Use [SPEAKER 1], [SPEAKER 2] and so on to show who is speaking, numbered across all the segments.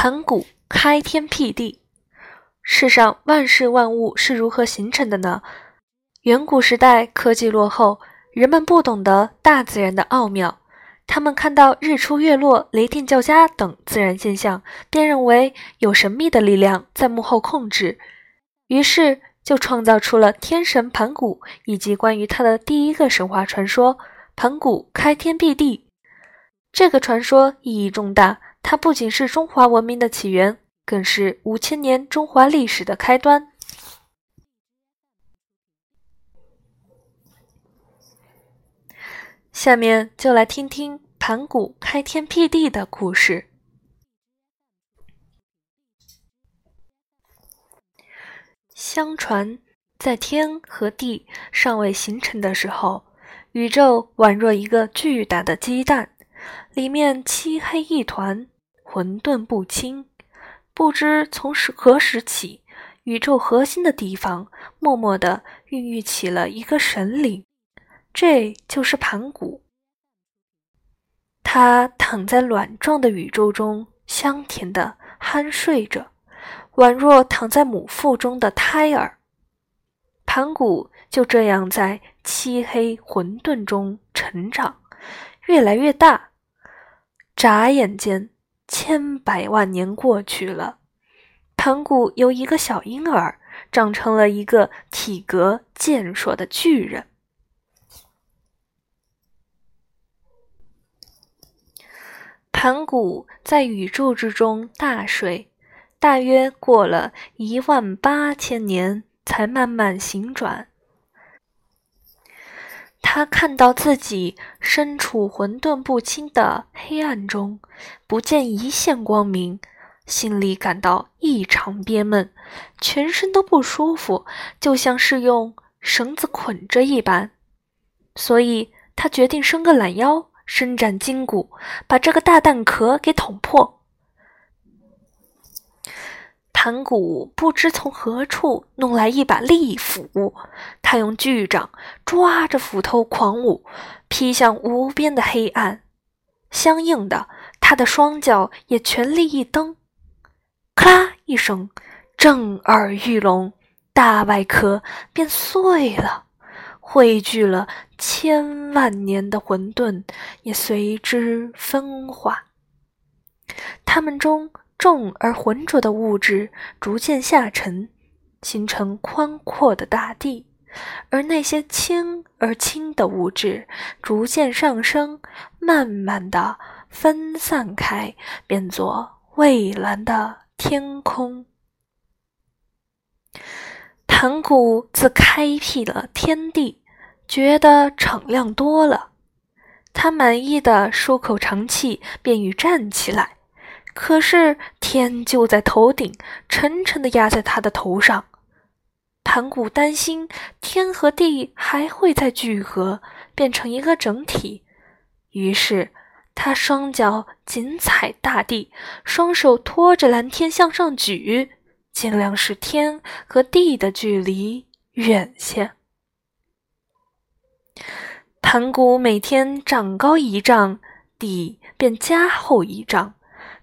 [SPEAKER 1] 盘古开天辟地，世上万事万物是如何形成的呢？远古时代科技落后，人们不懂得大自然的奥妙，他们看到日出月落、雷电交加等自然现象，便认为有神秘的力量在幕后控制，于是就创造出了天神盘古以及关于他的第一个神话传说——盘古开天辟地。这个传说意义重大。它不仅是中华文明的起源，更是五千年中华历史的开端。下面就来听听盘古开天辟地的故事。相传，在天和地尚未形成的时候，宇宙宛若一个巨大的鸡蛋，里面漆黑一团。混沌不清，不知从何时起，宇宙核心的地方默默地孕育起了一个神灵，这就是盘古。他躺在卵状的宇宙中，香甜地酣睡着，宛若躺在母腹中的胎儿。盘古就这样在漆黑混沌中成长，越来越大，眨眼间。千百万年过去了，盘古由一个小婴儿长成了一个体格健硕的巨人。盘古在宇宙之中大睡，大约过了一万八千年，才慢慢醒转。他看到自己身处混沌不清的黑暗中，不见一线光明，心里感到异常憋闷，全身都不舒服，就像是用绳子捆着一般。所以他决定伸个懒腰，伸展筋骨，把这个大蛋壳给捅破。盘古不知从何处弄来一把利斧，他用巨掌抓着斧头狂舞，劈向无边的黑暗。相应的，他的双脚也全力一蹬，咔啦一声，震耳欲聋，大外壳便碎了，汇聚了千万年的混沌也随之分化。他们中。重而浑浊的物质逐渐下沉，形成宽阔的大地；而那些轻而轻的物质逐渐上升，慢慢的分散开，变作蔚蓝的天空。盘古自开辟了天地，觉得敞亮多了，他满意的舒口长气，便欲站起来。可是天就在头顶，沉沉地压在他的头上。盘古担心天和地还会再聚合，变成一个整体，于是他双脚紧踩大地，双手托着蓝天向上举，尽量使天和地的距离远些。盘古每天长高一丈，地便加厚一丈。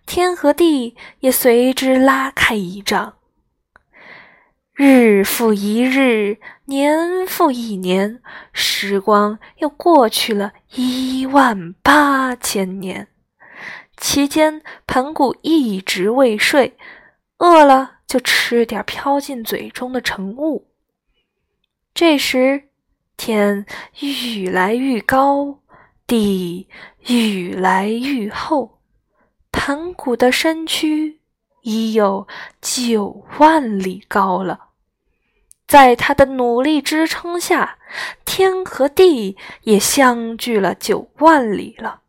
[SPEAKER 1] 天和地也随之拉开一丈，日复一日，年复一年，时光又过去了一万八千年。期间，盘古一直未睡，饿了就吃点飘进嘴中的晨雾。这时，天愈来愈高，地愈来愈厚。盘古的身躯已有九万里高了，在他的努力支撑下，天和地也相距了九万里了。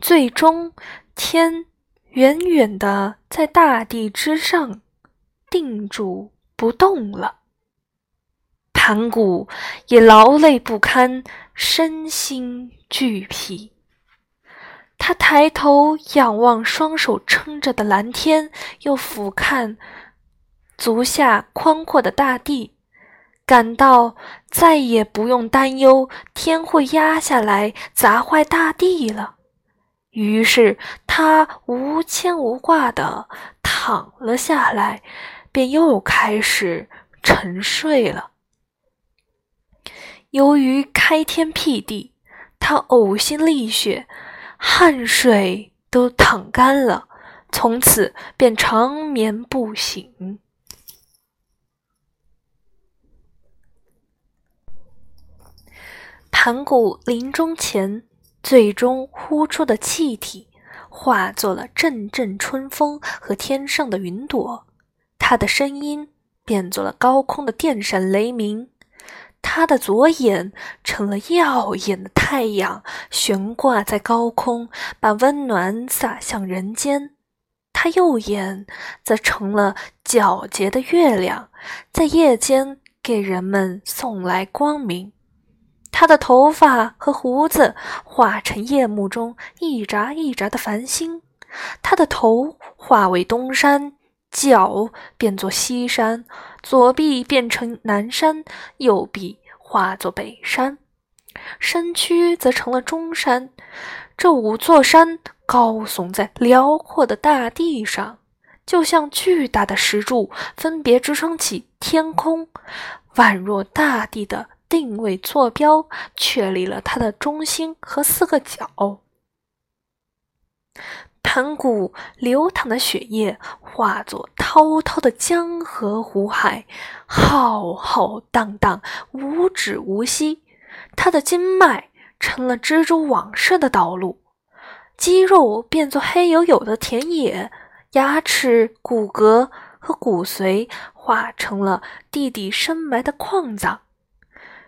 [SPEAKER 1] 最终，天远远的在大地之上定住不动了，盘古也劳累不堪，身心俱疲。他抬头仰望双手撑着的蓝天，又俯瞰足下宽阔的大地，感到再也不用担忧天会压下来砸坏大地了。于是他无牵无挂地躺了下来，便又开始沉睡了。由于开天辟地，他呕心沥血，汗水都淌干了，从此便长眠不醒。盘古临终前，最终呼出的气体，化作了阵阵春风和天上的云朵，他的声音变作了高空的电闪雷鸣。他的左眼成了耀眼的太阳，悬挂在高空，把温暖洒向人间；他右眼则成了皎洁的月亮，在夜间给人们送来光明。他的头发和胡子化成夜幕中一眨一眨的繁星，他的头化为东山。脚变作西山，左臂变成南山，右臂化作北山，身躯则成了中山。这五座山高耸在辽阔的大地上，就像巨大的石柱，分别支撑起天空，宛若大地的定位坐标，确立了它的中心和四个角。盘古流淌的血液化作滔滔的江河湖海，浩浩荡荡，无止无息。他的经脉成了蜘蛛网似的道路，肌肉变作黑黝黝的田野，牙齿、骨骼和骨髓化成了地底深埋的矿藏，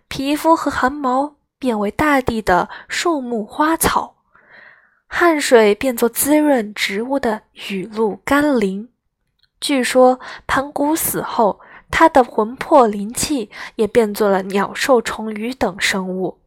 [SPEAKER 1] 皮肤和汗毛变为大地的树木花草。汗水变作滋润植物的雨露甘霖。据说盘古死后，他的魂魄灵气也变作了鸟兽虫鱼等生物。